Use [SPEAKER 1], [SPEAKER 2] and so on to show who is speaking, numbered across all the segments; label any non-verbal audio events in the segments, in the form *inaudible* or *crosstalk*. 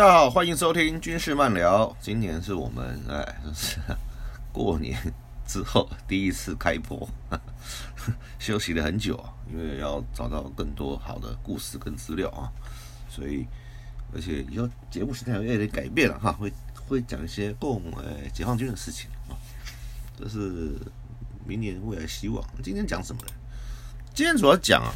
[SPEAKER 1] 大家好，欢迎收听军事漫聊。今年是我们哎，就 *laughs* 是过年之后第一次开播，*laughs* 休息了很久啊，因为要找到更多好的故事跟资料啊，所以而且以后节目时态有点改变了哈，会会讲一些共呃解放军的事情啊，这是明年未来希望。今天讲什么呢？今天主要讲啊。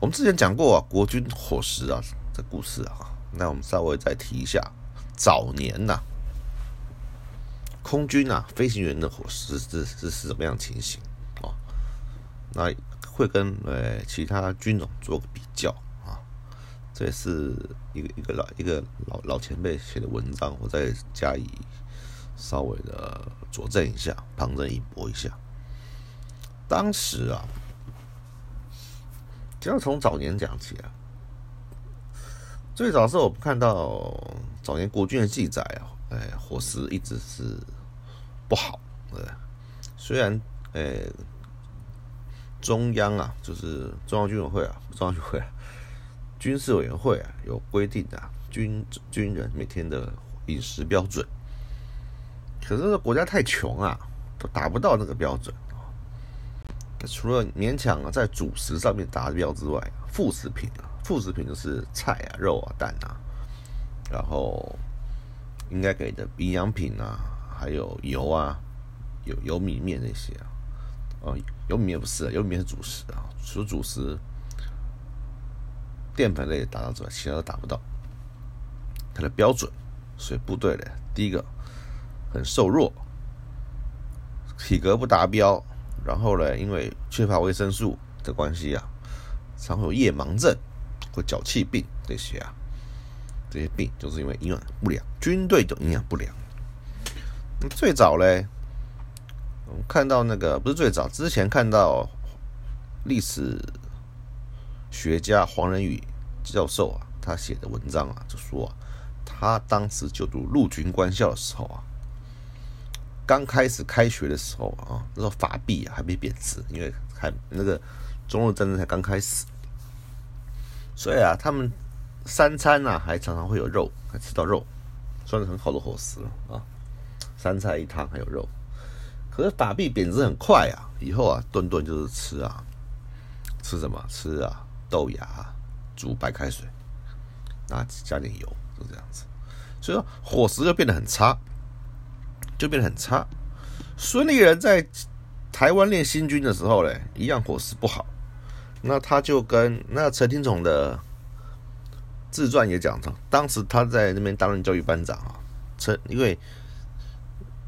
[SPEAKER 1] 我们之前讲过啊，国军伙食啊的故事啊，那我们稍微再提一下早年呐，空军啊飞行员的伙食是是是什么样情形啊？那会跟呃其他军种做个比较啊，这也是一个一个老一个老老前辈写的文章，我再加以稍微的佐证一下，旁证一驳一下，当时啊。就要从早年讲起啊。最早是我看到早年国军的记载啊，哎，伙食一直是不好，对。虽然，哎，中央啊，就是中央军委会啊，中央军委会啊，军事委员会啊，有规定啊，军军人每天的饮食标准。可是国家太穷啊，都达不到那个标准。除了勉强啊在主食上面达标之外，副食品啊，副食品就是菜啊、肉啊、蛋啊，然后应该给的营养品啊，还有油啊、有油米面那些啊，哦，油米面不是，油米面是主食啊，除主食淀粉类达到之外，其他都达不到。它的标准，所以部队的，第一个很瘦弱，体格不达标。然后呢，因为缺乏维生素的关系啊，常会有夜盲症。或脚气病这些啊，这些病就是因为营养不良，军队的营养不良。最早嘞，我们看到那个不是最早，之前看到历史学家黄仁宇教授啊，他写的文章啊，就说啊他当时就读陆军官校的时候啊。刚开始开学的时候啊，那时候法币啊还没贬值，因为还那个中日战争才刚开始，所以啊，他们三餐啊还常常会有肉，还吃到肉，算是很好的伙食了啊。三菜一汤还有肉，可是法币贬值很快啊，以后啊顿顿就是吃啊，吃什么？吃啊豆芽煮白开水，啊加点油，就这样子，所以说伙食就变得很差。就变得很差。孙立人在台湾练新军的时候嘞，一样伙食不好。那他就跟那陈廷宠的自传也讲到，当时他在那边担任教育班长啊，陈因为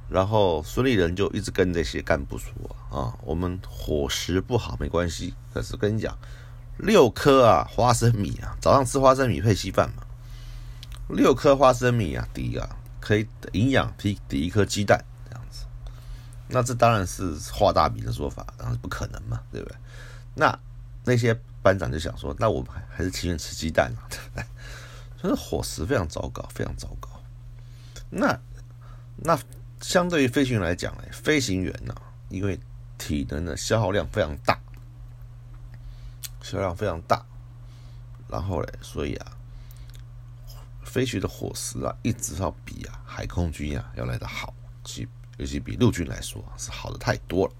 [SPEAKER 1] 然后孙立人就一直跟这些干部说啊，我们伙食不好没关系，可是跟你讲，六颗啊花生米啊，早上吃花生米配稀饭嘛，六颗花生米啊，第一个。可以营养抵抵一颗鸡蛋这样子，那这当然是画大饼的说法，当然不可能嘛，对不对？那那些班长就想说，那我们还是情愿吃鸡蛋嘛，对不对？所以伙食非常糟糕，非常糟糕。那那相对于飞行员来讲呢，飞行员呢，因为体能的消耗量非常大，消耗量非常大，然后嘞，所以啊。飞行的伙食啊，一直要比啊海空军啊要来的好，其尤其比陆军来说是好的太多了。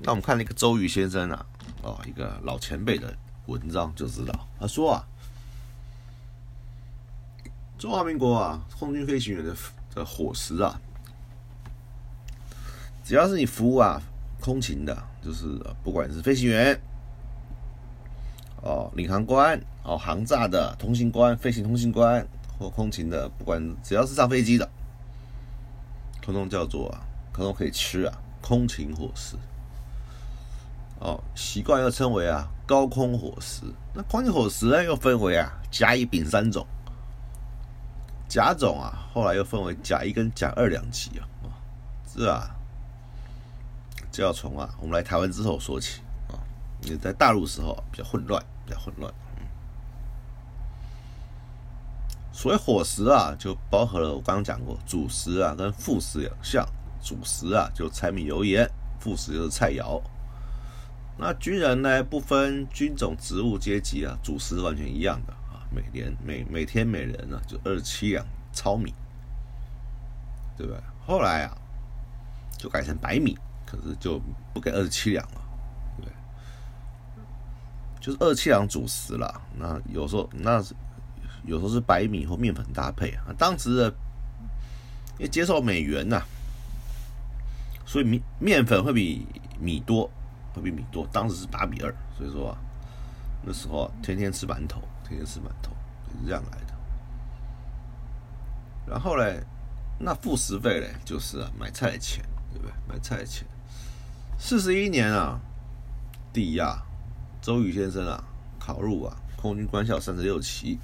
[SPEAKER 1] 那我们看那个周瑜先生啊，哦，一个老前辈的文章就知道，他说啊，中华民国啊空军飞行员的的伙食啊，只要是你服务啊空勤的，就是不管是飞行员。哦，领航官哦，航炸的通信官、飞行通信官或空勤的，不管只要是上飞机的，通通叫做啊，通通可以吃啊，空勤伙食。哦，习惯又称为啊高空伙食。那空伙食呢，又分为啊甲、乙、丙三种。甲种啊，后来又分为甲一跟甲二两级啊。这啊，就要从啊我们来台湾之后说起啊。你在大陆时候比较混乱。比较混乱。所谓伙食啊，就包含了我刚刚讲过主食啊跟副食两项。主食啊就柴米油盐，副食就是菜肴。那军人呢，不分军种、职务、阶级啊，主食完全一样的啊，每年每每天每人呢就二十七两糙米，对不对？后来啊，就改成白米，可是就不给二十七两了，对不对，就是二十七两主食了。那有时候那有时候是白米或面粉搭配啊。当时的因为接受美元呐，所以面面粉会比米多。会比米多，当时是八比二，所以说啊，那时候天天吃馒头，天天吃馒头，是这样来的。然后嘞，那副食费嘞，就是啊买菜的钱，对不对？买菜的钱。四十一年啊，第一啊，周宇先生啊，考入啊空军官校三十六期，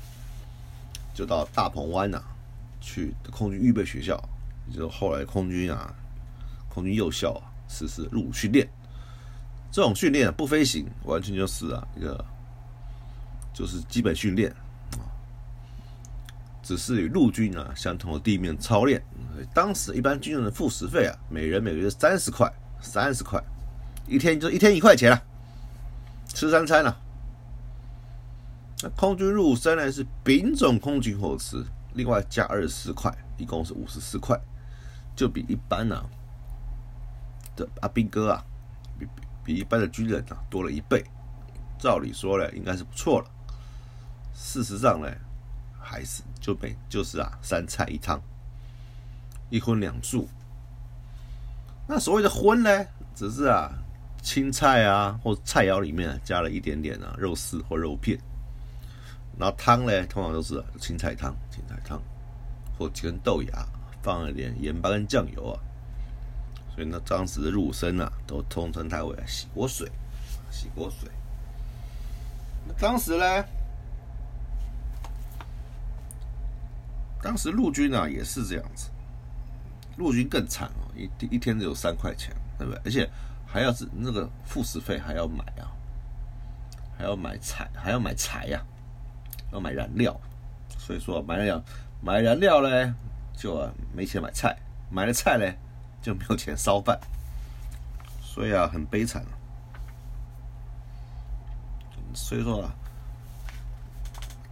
[SPEAKER 1] 就到大鹏湾呐，去空军预备学校，也就后来空军啊，空军幼校啊，实施入伍训练。这种训练不飞行，完全就是啊一个就是基本训练啊，只是与陆军啊相同的地面操练。当时一般军人的副食费啊，每人每个月三十块，三十块，一天就一天一块钱了，吃三餐了。那空军入伍生呢是丙种空军伙食，另外加二十四块，一共是五十四块，就比一般呢的阿兵哥啊比。一般的军人啊多了一倍，照理说呢，应该是不错了。事实上呢，还是就每就是啊三菜一汤，一荤两素。那所谓的荤呢，只是啊青菜啊或菜肴里面加了一点点啊肉丝或肉片。然后汤呢，通常都是青菜汤、青菜汤或几根豆芽，放了点盐巴跟酱油啊。所以呢，当时的入生啊，都通称它为洗锅水，洗锅水。那当时呢，当时陆军啊也是这样子，陆军更惨哦，一一天只有三块钱，对不对？而且还要是那个副食费还要买啊，还要买柴，还要买柴呀，要买燃料。所以说买燃料，买燃料呢，就没钱买菜，买了菜呢。就没有钱烧饭，所以啊，很悲惨。所以说啊，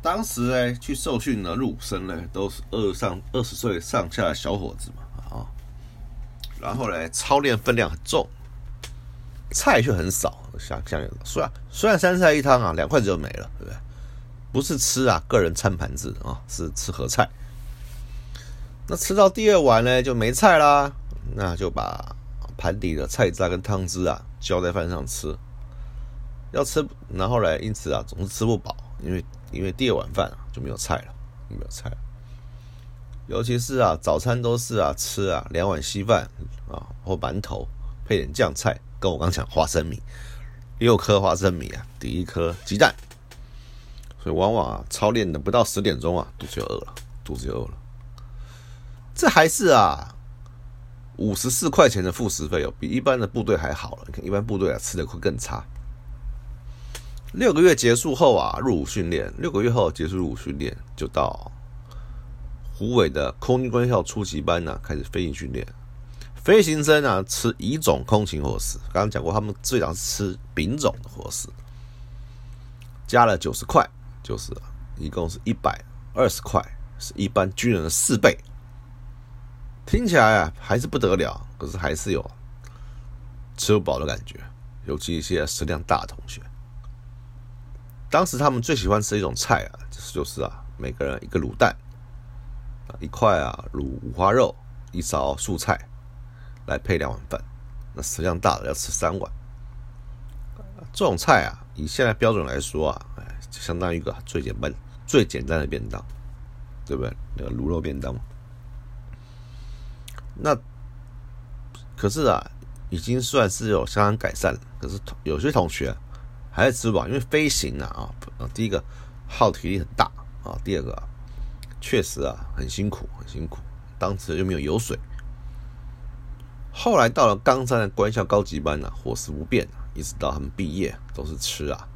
[SPEAKER 1] 当时呢，去受训的入伍生呢，都是二上二十岁上下的小伙子嘛，啊，然后呢，操练分量很重，菜却很少，像像虽然虽然三菜一汤啊，两筷子就没了，对不对？不是吃啊，个人餐盘子啊，是吃盒菜。那吃到第二碗呢，就没菜啦。那就把盘底的菜渣跟汤汁啊浇在饭上吃，要吃，然后来，因此啊总是吃不饱，因为因为第二碗饭啊就没有菜了，没有菜。尤其是啊早餐都是啊吃啊两碗稀饭啊或馒头配点酱菜，跟我刚讲花生米，六颗花生米啊抵一颗鸡蛋，所以往往啊操练的不到十点钟啊肚子就饿了，肚子就饿了。这还是啊。五十四块钱的副食费哦，比一般的部队还好了。你看，一般部队啊吃的会更差。六个月结束后啊，入伍训练。六个月后结束入伍训练，就到湖北的空军官校初级班呢，开始飞行训练。飞行生啊，吃乙种空勤伙食。刚刚讲过，他们最早是吃丙种的伙食，加了九十块，就是一共是一百二十块，是一般军人的四倍。听起来啊还是不得了，可是还是有吃不饱的感觉，尤其一些食量大的同学。当时他们最喜欢吃一种菜啊，就是就是啊，每个人一个卤蛋啊，一块啊卤五花肉，一勺素菜，来配两碗饭。那食量大的要吃三碗。这种菜啊，以现在标准来说啊，哎，相当于一个最简单、最简单的便当，对不对？那个卤肉便当。那可是啊，已经算是有相当改善了。可是有些同学还是吃不饱，因为飞行啊啊，第一个耗体力很大啊，第二个确实啊很辛苦很辛苦，当时又没有油水。后来到了冈山的官校高级班呢，伙食不变，一直到他们毕业都是吃啊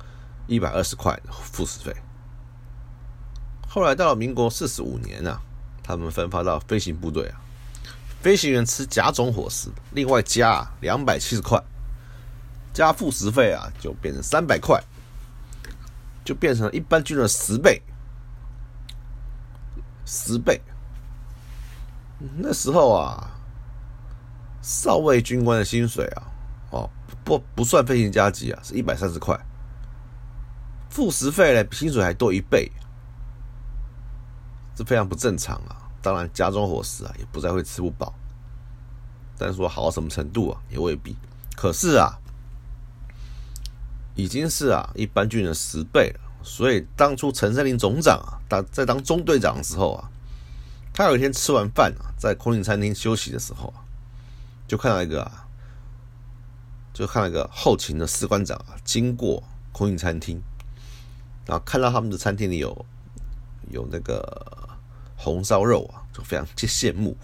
[SPEAKER 1] 一百二十块的副食费。后来到了民国四十五年啊，他们分发到飞行部队啊。飞行员吃甲种伙食，另外加两百七十块，加副食费啊，就变成三百块，就变成一般军人的十倍，十倍。那时候啊，少尉军官的薪水啊，哦，不不算飞行加急啊，是一百三十块，副食费呢，比薪水还多一倍，这非常不正常啊。当然，家中伙食啊，也不再会吃不饱。但是说好到什么程度啊，也未必。可是啊，已经是啊一般军人十倍了。所以当初陈胜林总长啊，当在当中队长的时候啊，他有一天吃完饭啊，在空军餐厅休息的时候啊，就看到一个啊，就看到一个后勤的士官长啊，经过空军餐厅，然后看到他们的餐厅里有有那个红烧肉啊，就非常羡慕。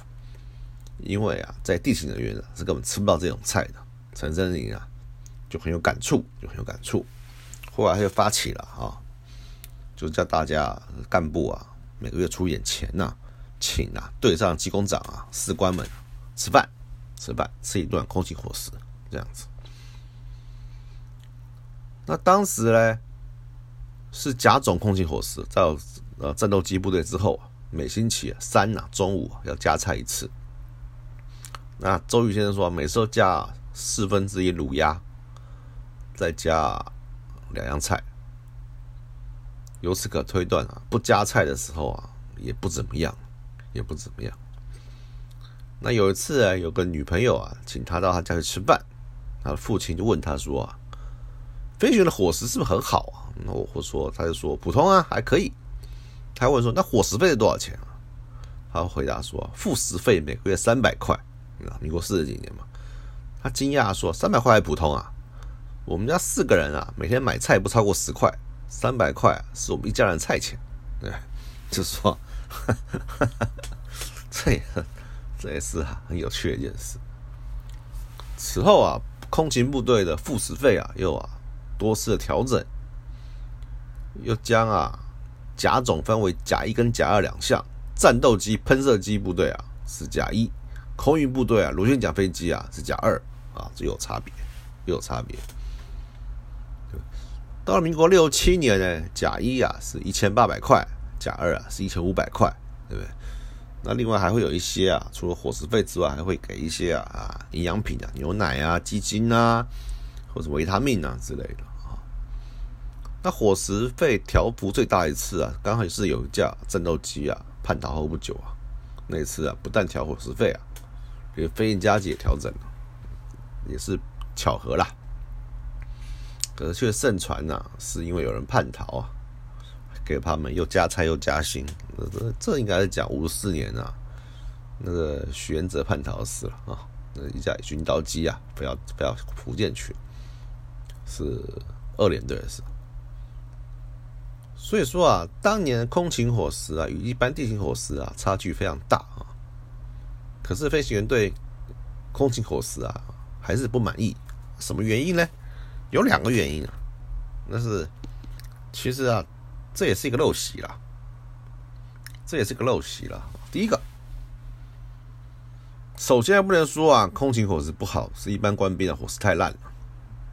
[SPEAKER 1] 因为啊，在地形人员啊是根本吃不到这种菜的。陈真林啊就很有感触，就很有感触。后来他就发起了啊，就叫大家干部啊每个月出点钱呐，请啊队上机工长啊士官们吃饭，吃饭吃一顿空气伙食这样子。那当时呢是甲种空气伙食，在呃战斗机部队之后，每星期三呐中午要加菜一次。那周瑜先生说，每次都加四分之一卤鸭，再加两样菜。由此可推断啊，不加菜的时候啊，也不怎么样，也不怎么样。那有一次啊，有个女朋友啊，请他到他家去吃饭，他的父亲就问他说啊，飞行员的伙食是不是很好啊？那我说，他就说普通啊，还可以。他问说，那伙食费是多少钱啊？他回答说，副食费每个月三百块。民国四十几年嘛，他惊讶说：“三百块还普通啊？我们家四个人啊，每天买菜不超过十块，三百块是我们一家人菜钱。”对，就是说，*laughs* 这也这也是很有趣的一件事。此后啊，空勤部队的副食费啊，又啊多次的调整，又将啊甲种分为甲一跟甲二两项，战斗机喷射机部队啊是甲一。空运部队啊，螺旋桨飞机啊是甲二啊，这有差别，有差别。到了民国六七年呢，甲一啊是一千八百块，甲二啊是一千五百块，对不对？那另外还会有一些啊，除了伙食费之外，还会给一些啊啊营养品啊，牛奶啊、鸡精啊，或者维他命啊之类的。那伙食费调幅最大一次啊，刚好是有一架战斗机啊叛逃后不久啊，那次啊不但调伙食费啊。给飞行加急也调整了，也是巧合啦。可是却盛传呐，是因为有人叛逃啊，给他们又加菜又加薪。这这应该是讲五十四年啊，那个许元哲叛逃死了啊，那一架军刀机啊，不要不要福建去，是二连队的事。所以说啊，当年空勤伙食啊，与一般地形伙食啊，差距非常大啊。可是飞行员对空勤伙食啊还是不满意，什么原因呢？有两个原因啊。那是其实啊，这也是一个陋习啦，这也是个陋习啦。第一个，首先不能说啊，空勤伙食不好，是一般官兵的伙食太烂了。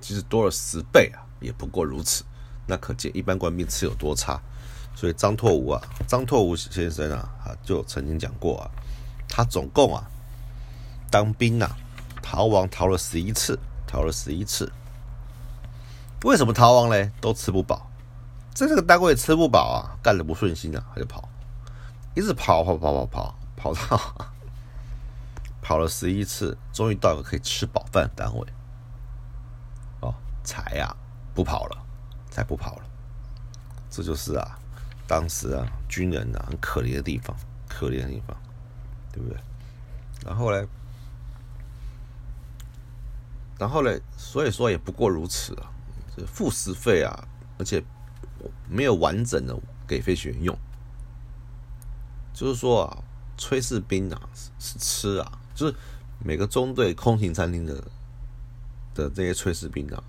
[SPEAKER 1] 其实多了十倍啊，也不过如此。那可见一般官兵吃有多差。所以张拓武啊，张拓武先生啊，啊就曾经讲过啊。他总共啊，当兵啊，逃亡逃了十一次，逃了十一次。为什么逃亡嘞？都吃不饱，在这个单位吃不饱啊，干的不顺心啊，他就跑，一直跑跑跑跑跑，跑到跑了十一次，终于到了可以吃饱饭的单位，哦，才呀不跑了，再不跑了。这就是啊，当时啊，军人啊很可怜的地方，可怜的地方。对不对？然后呢？然后呢？所以说也不过如此啊，这副食费啊，而且没有完整的给飞行员用。就是说啊，炊事兵啊是吃啊，就是每个中队空勤餐厅的的这些炊事兵啊，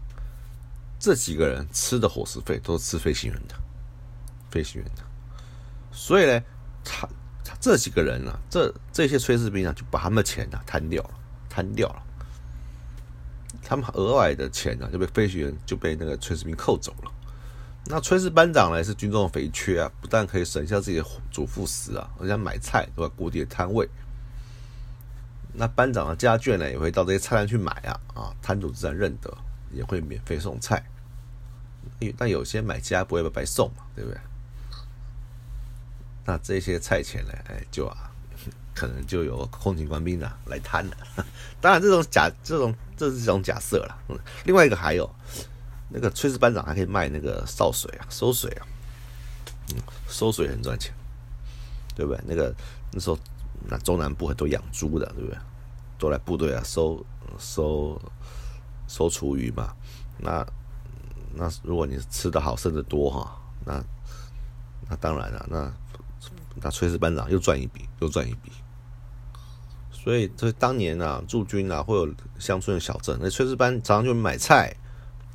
[SPEAKER 1] 这几个人吃的伙食费都是吃飞行员的，飞行员的。所以呢，他他。这几个人呢，这这些炊事兵啊，就把他们的钱啊摊掉了，摊掉了。他们额外的钱呢就被飞行员就被那个炊事兵扣走了。那炊事班长呢是军中的肥缺啊，不但可以省下自己的主副食啊，而且买菜都在固定的摊位。那班长的家眷呢也会到这些菜摊去买啊，啊，摊主自然认得，也会免费送菜。但有些买家不会白送嘛，对不对？那这些菜钱呢，哎，就啊，*laughs* 可能就有空勤官兵啊来摊了。*laughs* 当然，这种假，这种这是一种假设了。另外一个还有。那个炊事班长还可以卖那个烧水啊，收水啊，嗯，收水很赚钱，对不对？那个那时候那中南部很多养猪的，对不对？都来部队啊收收收厨余嘛。那那如果你吃的好，剩的多哈，那那当然了，那那炊事班长又赚一笔，又赚一笔。所以这当年啊，驻军啊，会有乡村的小镇，那炊事班常常就买菜。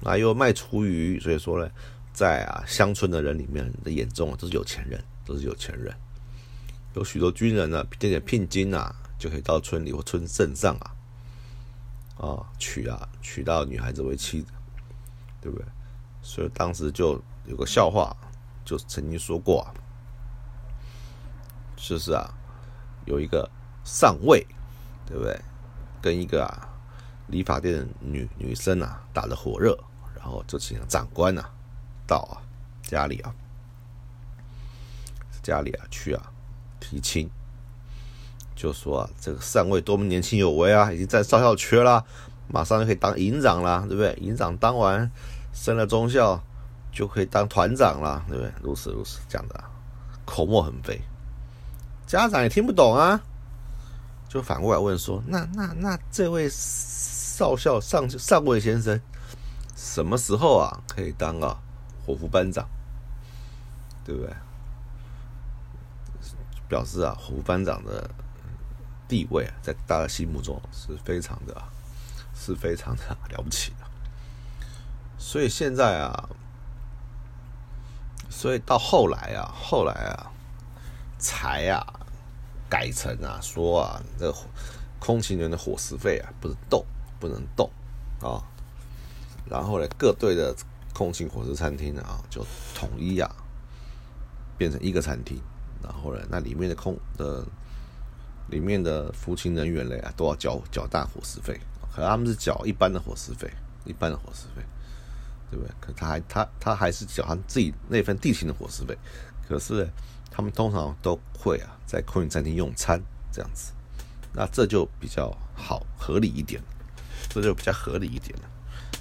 [SPEAKER 1] 啊，又卖厨余，所以说呢，在啊乡村的人里面的眼中啊，都是有钱人，都是有钱人。有许多军人呢，点点聘金啊，就可以到村里或村镇上啊，啊娶啊娶到女孩子为妻，对不对？所以当时就有个笑话，就曾经说过，啊，就是啊，有一个上尉，对不对？跟一个啊理发店的女女生啊打得火热。然后就请长官呐到啊家里啊家里啊去啊提亲，就说啊这个上尉多么年轻有为啊，已经在少校缺了，马上就可以当营长了，对不对？营长当完升了中校就可以当团长了，对不对？如此如此讲的，口沫横飞，家长也听不懂啊，就反过来问说：那那那这位少校上上尉先生？什么时候啊可以当啊伙夫班长，对不对？表示啊伙夫班长的地位啊，在大家心目中是非常的，是非常的 *laughs* 了不起的。所以现在啊，所以到后来啊，后来啊，才啊改成啊说啊，这空勤员的伙食费啊，不是动不能动啊。然后呢，各队的空勤伙食餐厅啊，就统一啊，变成一个餐厅。然后呢，那里面的空的里面的服勤人员嘞啊，都要缴缴大伙食费。可他们是缴一般的伙食费，一般的伙食费，对不对？可他还他他还是缴他自己那份地勤的伙食费。可是他们通常都会啊，在空运餐厅用餐这样子。那这就比较好合理一点，这就比较合理一点了。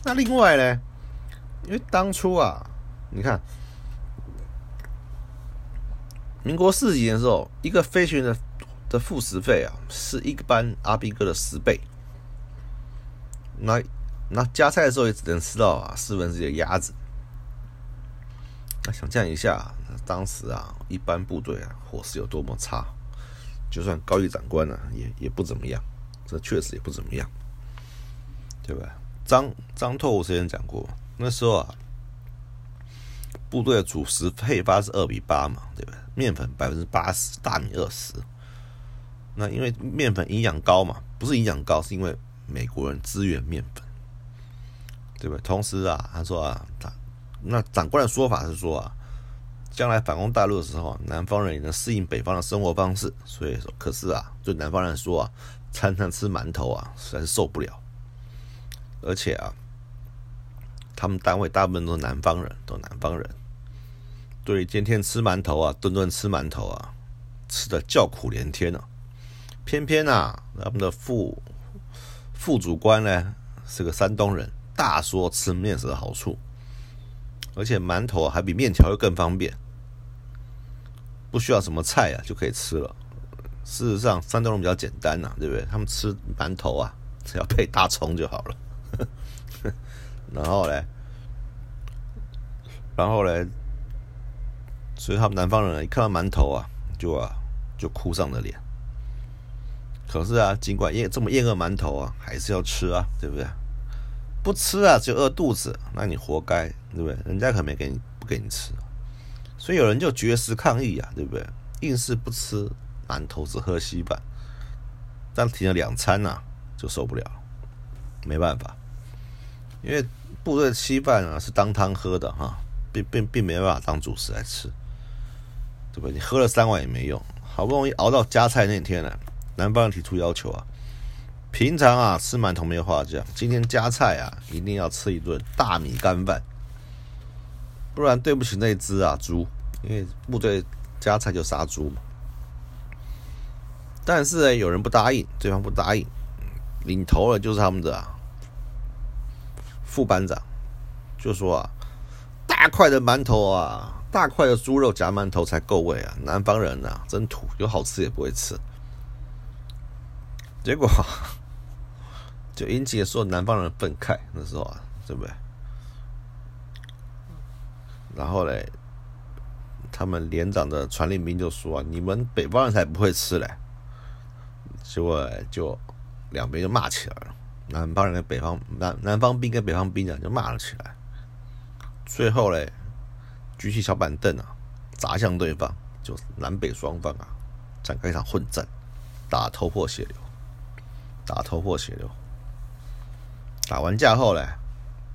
[SPEAKER 1] 那另外呢？因为当初啊，你看，民国四几年的时候，一个飞行员的的副食费啊，是一班阿兵哥的十倍。那那加菜的时候也只能吃到啊四分之一的鸭子。那想象一下，当时啊，一般部队啊，伙食有多么差，就算高级长官呢，也也不怎么样。这确实也不怎么样，对吧？张张拓武之前讲过，那时候啊，部队的主食配发是二比八嘛，对吧？面粉百分之八十，大米二十。那因为面粉营养高嘛，不是营养高，是因为美国人支援面粉，对不对？同时啊，他说啊，他那长官的说法是说啊，将来反攻大陆的时候，南方人也能适应北方的生活方式。所以说，可是啊，对南方人说啊，餐餐吃馒头啊，实在是受不了。而且啊，他们单位大部分都是南方人，都南方人。对，天天吃馒头啊，顿顿吃馒头啊，吃的叫苦连天啊。偏偏啊，他们的副副主官呢是个山东人，大说吃面食的好处，而且馒头还比面条又更方便，不需要什么菜啊就可以吃了。事实上，山东人比较简单呐，对不对？他们吃馒头啊，只要配大葱就好了。*laughs* 然后嘞，然后嘞，所以他们南方人一看到馒头啊，就啊就哭丧着脸。可是啊，尽管厌这么厌恶馒头啊，还是要吃啊，对不对？不吃啊，就饿肚子，那你活该，对不对？人家可没给你不给你吃，所以有人就绝食抗议啊，对不对？硬是不吃馒头，只喝稀饭，但停了两餐呐，就受不了，没办法。因为部队稀饭啊是当汤喝的哈，并并并没办法当主食来吃，对不对？你喝了三碗也没用，好不容易熬到加菜那天了，南方人提出要求啊，平常啊吃馒头没有话讲，今天加菜啊一定要吃一顿大米干饭，不然对不起那只啊猪，因为部队加菜就杀猪嘛。但是呢，有人不答应，对方不答应，领头的就是他们的副班长，就说啊，大块的馒头啊，大块的猪肉夹馒头才够味啊！南方人呐，真土，有好吃也不会吃。结果 *laughs* 就引起了所有南方人愤慨，那时候啊，对不对？然后嘞，他们连长的传令兵就说：“你们北方人才不会吃嘞。”结果就两边就骂起来了，南方人跟北方南南方兵跟北方兵啊就骂了起来。最后嘞，举起小板凳啊，砸向对方，就南北双方啊展开一场混战，打头破血流，打头破血流。打完架后嘞，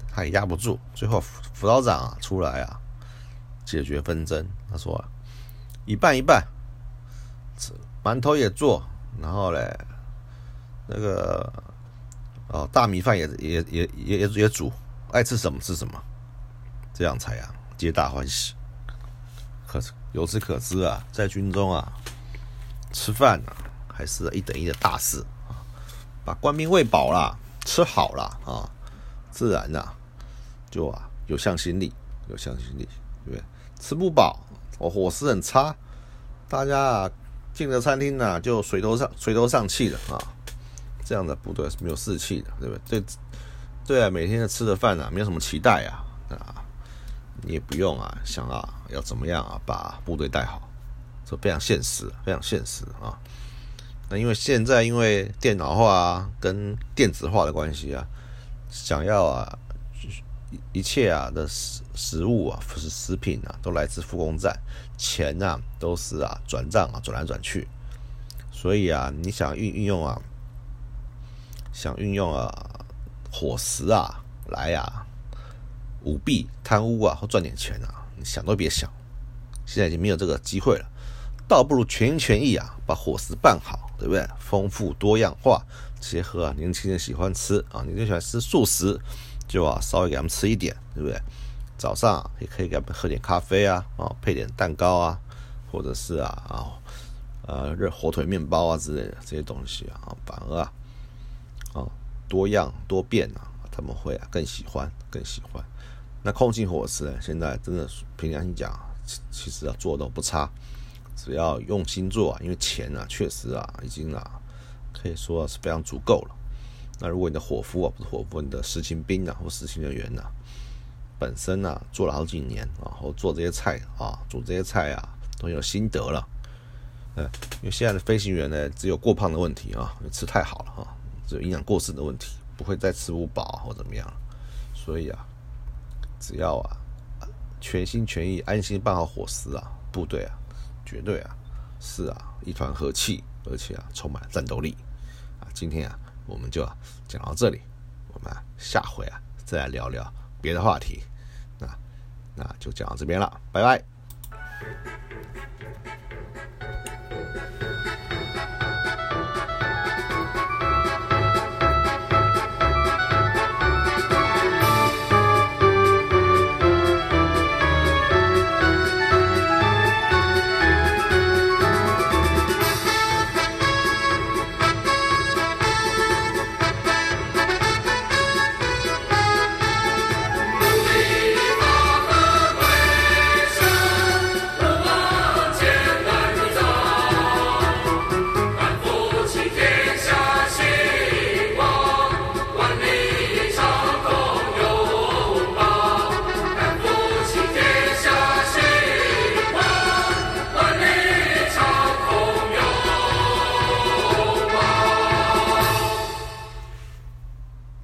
[SPEAKER 1] 他也压不住，最后辅导长啊出来啊解决纷争。他说一半一半，馒头也做。然后嘞，那个哦，大米饭也也也也也也煮，爱吃什么吃什么，这样才啊，皆大欢喜。可是由此可知啊，在军中啊，吃饭啊，还是一等一的大事。把官兵喂饱了，吃好了啊，自然呐，就啊有向心力，有向心力，对不对？吃不饱，我伙食很差，大家啊。进了餐厅呢，就垂头丧垂头丧气的啊，这样的部队是没有士气的，对不对？对，对啊，每天的吃的饭啊，没有什么期待啊，啊，你也不用啊，想啊，要怎么样啊，把部队带好，这非常现实，非常现实啊。那因为现在因为电脑化啊跟电子化的关系啊，想要啊，一切啊的食食物啊，不是食品啊，都来自复工站。钱呐，都是啊转账啊转来转去，所以啊，你想运运用啊，想运用啊伙食啊来啊舞弊贪污啊或赚点钱啊，你想都别想，现在已经没有这个机会了，倒不如全心全意啊把伙食办好，对不对？丰富多样化，结合啊年轻人喜欢吃啊，你就喜欢吃素食，就啊稍微给他们吃一点，对不对？早上也可以给他们喝点咖啡啊，啊，配点蛋糕啊，或者是啊啊，呃，热火腿面包啊之类的这些东西啊，反而啊，啊，多样多变啊，他们会啊更喜欢更喜欢。那空气伙食呢，现在真的凭良心讲，其实啊做的不差，只要用心做啊，因为钱啊确实啊已经啊可以说是非常足够了。那如果你的伙夫啊不是伙夫，你的实勤兵啊或实勤人员呢？本身呢做了好几年，然后做这些菜啊，煮这些菜啊，都有心得了。嗯，因为现在的飞行员呢，只有过胖的问题啊，吃太好了哈，只有营养过剩的问题，不会再吃不饱或怎么样。所以啊，只要啊全心全意、安心办好伙食啊，部队啊，绝对啊是啊一团和气，而且啊充满战斗力啊。今天啊，我们就讲到这里，我们下回啊再聊聊。别的话题，那那就讲到这边了，拜拜。